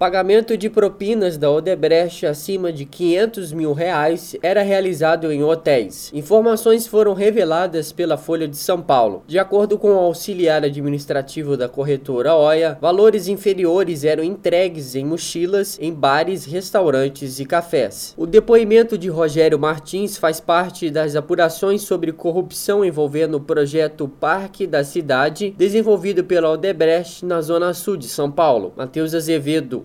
Pagamento de propinas da Odebrecht acima de 500 mil reais era realizado em hotéis. Informações foram reveladas pela Folha de São Paulo. De acordo com o auxiliar administrativo da corretora OIA, valores inferiores eram entregues em mochilas em bares, restaurantes e cafés. O depoimento de Rogério Martins faz parte das apurações sobre corrupção envolvendo o projeto Parque da Cidade, desenvolvido pela Odebrecht na zona sul de São Paulo. Matheus Azevedo